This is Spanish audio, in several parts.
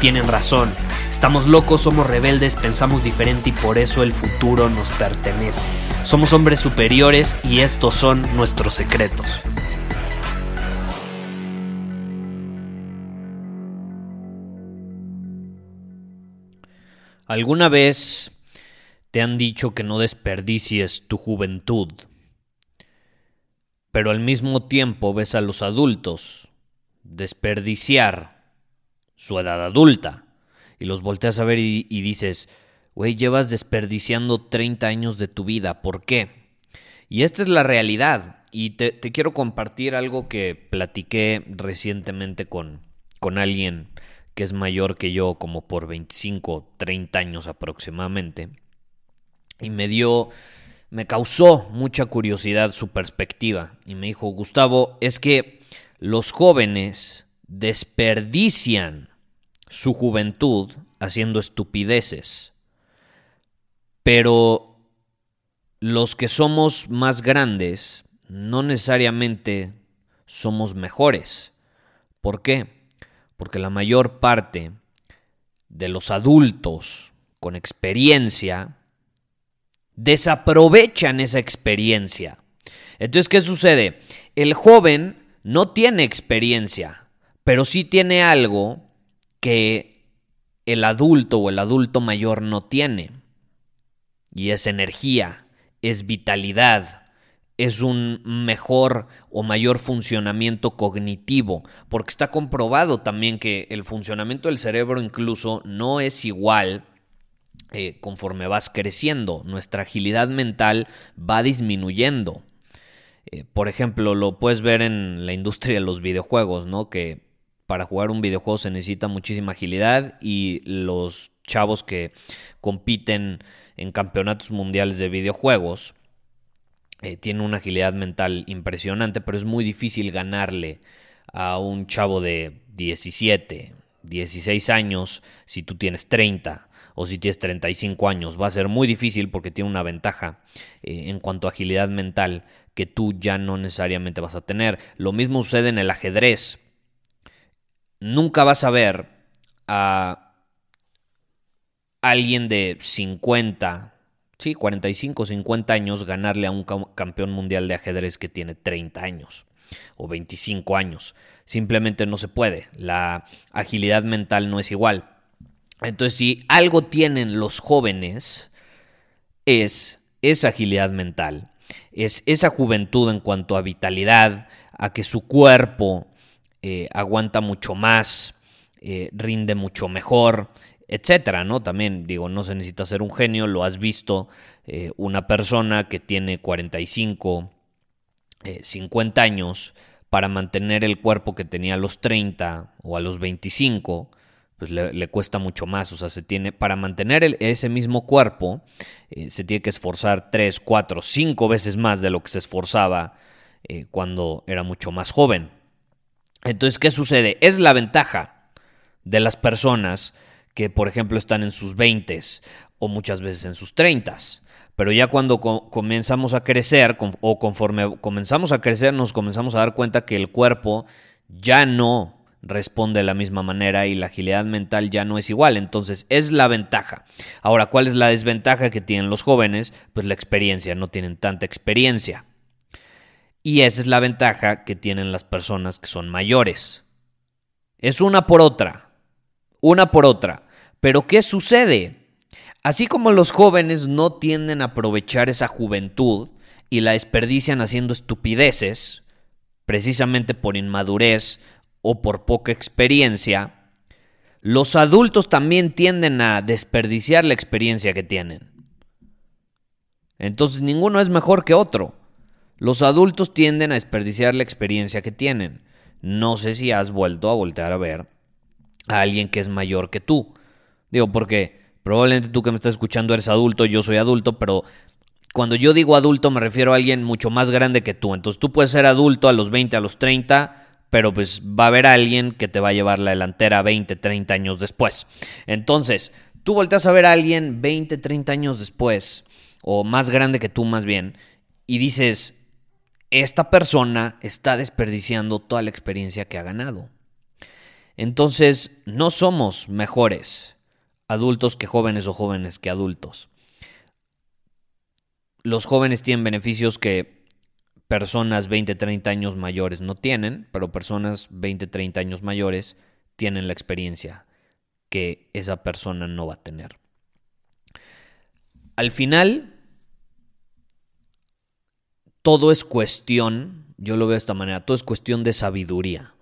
tienen razón. Estamos locos, somos rebeldes, pensamos diferente y por eso el futuro nos pertenece. Somos hombres superiores y estos son nuestros secretos. ¿Alguna vez te han dicho que no desperdicies tu juventud? Pero al mismo tiempo ves a los adultos desperdiciar su edad adulta y los volteas a ver y, dices, güey, llevas desperdiciando 30 años de tu vida, ¿por qué? Y esta es la realidad y te, quiero compartir algo que platiqué recientemente con, con alguien que es mayor que yo como por 25, 30 años aproximadamente. Y me dio, me causó mucha curiosidad su perspectiva. Y me dijo, Gustavo, es que los jóvenes desperdician su juventud haciendo estupideces. Pero los que somos más grandes no necesariamente somos mejores. ¿Por qué? porque la mayor parte de los adultos con experiencia desaprovechan esa experiencia. Entonces, ¿qué sucede? El joven no tiene experiencia, pero sí tiene algo que el adulto o el adulto mayor no tiene. Y es energía, es vitalidad, es un mejor o mayor funcionamiento cognitivo, porque está comprobado también que el funcionamiento del cerebro incluso no es igual eh, conforme vas creciendo, nuestra agilidad mental va disminuyendo. Eh, por ejemplo, lo puedes ver en la industria de los videojuegos, ¿no? Que para jugar un videojuego se necesita muchísima agilidad y los chavos que compiten en campeonatos mundiales de videojuegos, eh, tiene una agilidad mental impresionante, pero es muy difícil ganarle a un chavo de 17, 16 años si tú tienes 30 o si tienes 35 años. Va a ser muy difícil porque tiene una ventaja eh, en cuanto a agilidad mental que tú ya no necesariamente vas a tener. Lo mismo sucede en el ajedrez. Nunca vas a ver a alguien de 50, sí, 45, 50 años ganarle a un campeón mundial de ajedrez que tiene 30 años o 25 años. Simplemente no se puede. La agilidad mental no es igual. Entonces, si algo tienen los jóvenes, es esa agilidad mental, es esa juventud en cuanto a vitalidad, a que su cuerpo eh, aguanta mucho más, eh, rinde mucho mejor, etcétera, ¿no? También digo, no se necesita ser un genio, lo has visto, eh, una persona que tiene 45, 50 eh, años, para mantener el cuerpo que tenía a los 30 o a los 25, pues le, cuesta mucho más, o sea, se tiene, para mantener ese mismo cuerpo, se tiene que esforzar 3, 4, 5 veces más de lo que se esforzaba cuando era mucho más joven. Entonces, ¿qué sucede? Es la ventaja de las personas que, por ejemplo, están en sus 20 o muchas veces en sus 30. Pero ya cuando comenzamos a crecer o conforme comenzamos a crecer nos comenzamos a dar cuenta que el cuerpo ya no responde de la misma manera y la agilidad mental ya no es igual. Entonces es la ventaja. Ahora, ¿cuál es la desventaja que tienen los jóvenes? Pues la experiencia, no tienen tanta experiencia. Y esa es la ventaja que tienen las personas que son mayores. Es una por otra una por otra. Pero ¿qué sucede? Así como los jóvenes no tienden a aprovechar esa juventud y la desperdician haciendo Los adultos también tienden a desperdiciar la experiencia que tienen. Entonces ninguno es mejor que otro. Los adultos tienden a desperdiciar la experiencia que tienen. No sé si has vuelto a voltear a ver a alguien que es mayor que tú. Digo, porque probablemente tú que me estás escuchando eres adulto, yo soy adulto, pero cuando yo digo adulto me refiero a alguien mucho más grande que tú. Entonces tú puedes ser adulto a los 20, a los 30, pero pues va a haber alguien que te va a llevar la delantera 20, 30 años después. Entonces, tú volteas a ver a alguien 20, 30 años después, o más grande que tú más bien, y dices, esta persona está desperdiciando toda la experiencia que ha ganado. Entonces, no somos mejores adultos que jóvenes o jóvenes que adultos. Los jóvenes tienen beneficios que personas 20, 30 años mayores no tienen, pero personas 20, 30 años mayores tienen la experiencia que esa persona no va a tener. Al final, todo es cuestión, yo lo veo de esta manera, todo es cuestión de sabiduría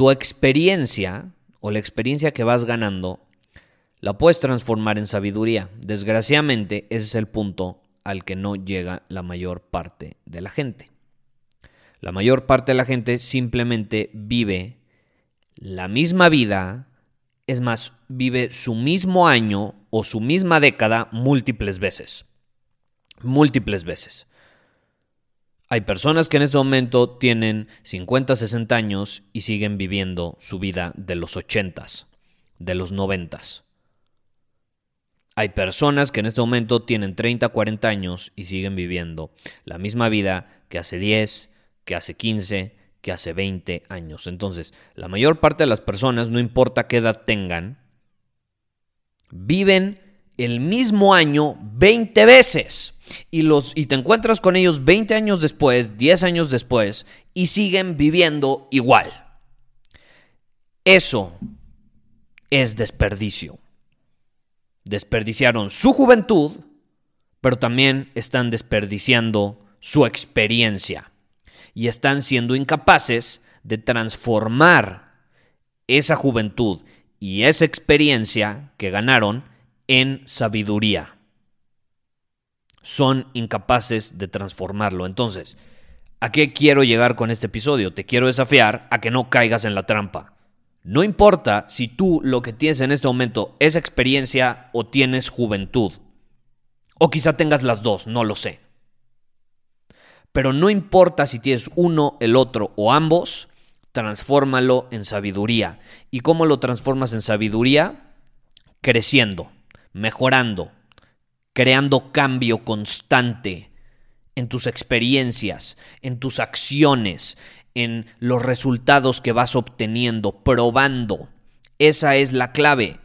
tu experiencia o la experiencia que vas ganando la puedes transformar en sabiduría. Desgraciadamente, ese es el punto al que no llega la mayor parte de la gente. La mayor parte de la gente simplemente vive la misma vida, es más, vive su mismo año o su misma década múltiples veces. Múltiples veces. Hay personas que en este momento tienen 50, 60 años y siguen viviendo su vida de los 80, de los 90. Hay personas que en este momento tienen 30, 40 años y siguen viviendo la misma vida que hace 10, que hace 15, que hace 20 años. Entonces, la mayor parte de las personas, no importa qué edad tengan, viven el mismo año 20 veces y, los, y te encuentras con ellos 20 años después, 10 años después, y siguen viviendo igual. Eso es desperdicio. Desperdiciaron su juventud, pero también están desperdiciando su experiencia y están siendo incapaces de transformar esa juventud y esa experiencia que ganaron en sabiduría son incapaces de transformarlo. Entonces, ¿a qué quiero llegar con este episodio? Te quiero desafiar a que no caigas en la trampa. No importa si tú lo que tienes en este momento es experiencia o tienes juventud. O quizá tengas las dos, no lo sé. Pero no importa si tienes uno, el otro o ambos, transfórmalo en sabiduría. ¿Y cómo lo transformas en sabiduría? Creciendo, mejorando, creando cambio constante en tus experiencias, en tus acciones, en los resultados que vas obteniendo, probando. Esa es la clave.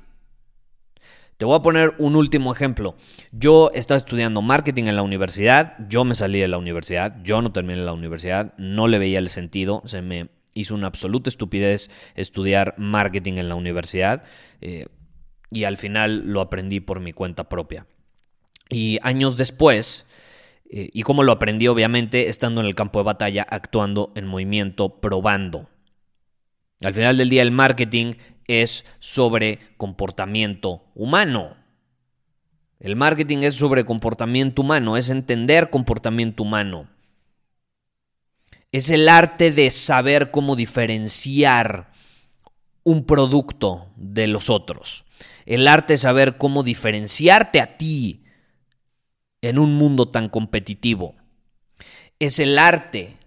Te voy a poner un último ejemplo. Yo estaba estudiando marketing en la universidad, yo me salí de la universidad, yo no terminé la universidad, no le veía el sentido, se me hizo una absoluta estupidez estudiar marketing en la universidad eh, y al final lo aprendí por mi cuenta propia. Y años después, eh, y como lo aprendí obviamente estando en el campo de batalla, actuando en movimiento, probando. Al final del día el marketing es sobre comportamiento humano. El marketing es sobre comportamiento humano, es entender comportamiento humano. Es el arte de saber cómo diferenciar un producto de los otros. El arte de saber cómo diferenciarte a ti en un mundo tan competitivo. Es el arte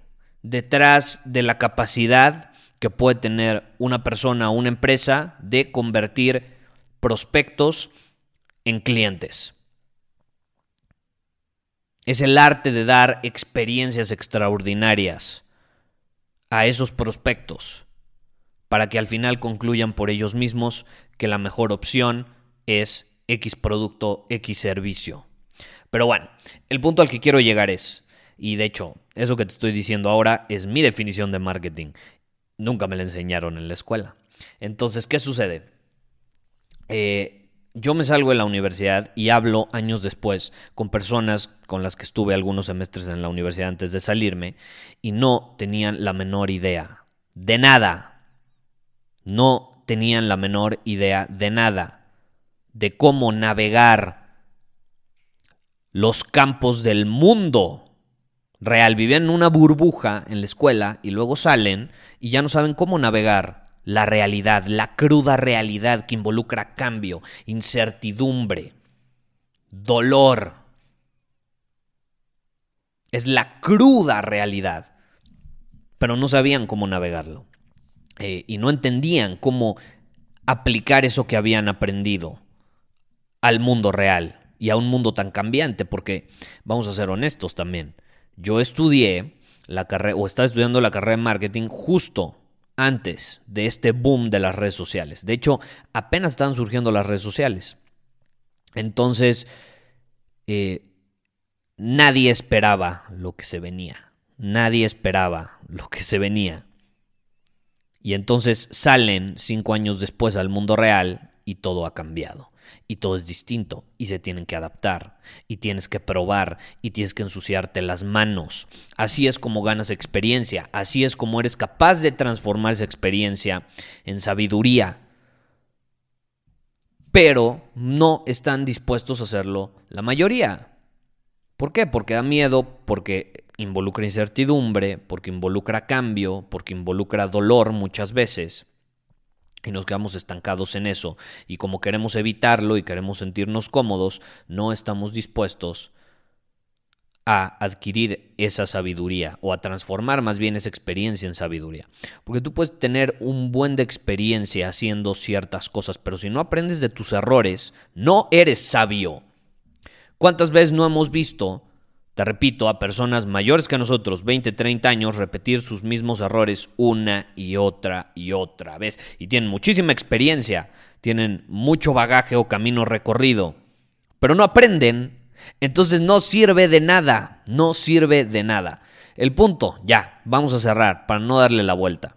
detrás de la capacidad que puede tener una persona o una empresa de convertir prospectos en clientes. Es el arte de dar experiencias extraordinarias a esos prospectos para que al final concluyan por ellos mismos que la mejor opción es X producto, X servicio. Pero bueno, el punto al que quiero llegar es, y de hecho, eso que te estoy diciendo ahora es mi definición de marketing. Nunca me la enseñaron en la escuela. Entonces, ¿qué sucede? Eh, yo me salgo de la universidad y hablo años después con personas con las que estuve algunos semestres en la universidad antes de salirme y no tenían la menor idea de nada. No tenían la menor idea de nada, de cómo navegar los campos del mundo real. Vivían en una burbuja en la escuela y luego salen y ya no saben cómo navegar la realidad, la cruda realidad que involucra cambio, incertidumbre, dolor. Es la cruda realidad. Pero no sabían cómo navegarlo. Eh, y no entendían cómo aplicar eso que habían aprendido al mundo real y a un mundo tan cambiante, porque vamos a ser honestos también. Yo estudié la carrera, o estaba estudiando la carrera de marketing justo antes de este boom de las redes sociales. De hecho, apenas están surgiendo las redes sociales. Entonces, eh, nadie esperaba lo que se venía. Nadie esperaba lo que se venía. Y entonces salen cinco años después al mundo real y todo ha cambiado. Y todo es distinto y se tienen que adaptar y tienes que probar y tienes que ensuciarte las manos. Así es como ganas experiencia, así es como eres capaz de transformar esa experiencia en sabiduría. Pero no están dispuestos a hacerlo la mayoría. ¿Por qué? Porque da miedo, porque involucra incertidumbre, porque involucra cambio, porque involucra dolor muchas veces. Y nos quedamos estancados en eso. Y como queremos evitarlo y queremos sentirnos cómodos, no estamos dispuestos a adquirir esa sabiduría o a transformar más bien esa experiencia en sabiduría. Porque tú puedes tener un buen de experiencia haciendo ciertas cosas, pero si no aprendes de tus errores, no eres sabio. ¿Cuántas veces no hemos visto te repito, a personas mayores que nosotros, 20, 30 años, repetir sus mismos errores una y otra y otra vez. Y tienen muchísima experiencia, tienen mucho bagaje o camino recorrido, pero no aprenden. Entonces no sirve de nada, no sirve de nada. El punto, ya, vamos a cerrar para no darle la vuelta.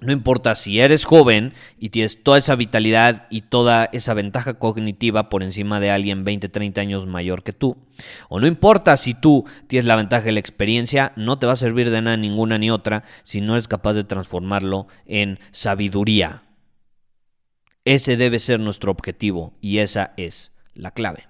No importa si eres joven y tienes toda esa vitalidad y toda esa ventaja cognitiva por encima de alguien 20, 30 años mayor que tú. O no importa si tú tienes la ventaja de la experiencia, no te va a servir de nada ninguna ni otra si no eres capaz de transformarlo en sabiduría. Ese debe ser nuestro objetivo y esa es la clave.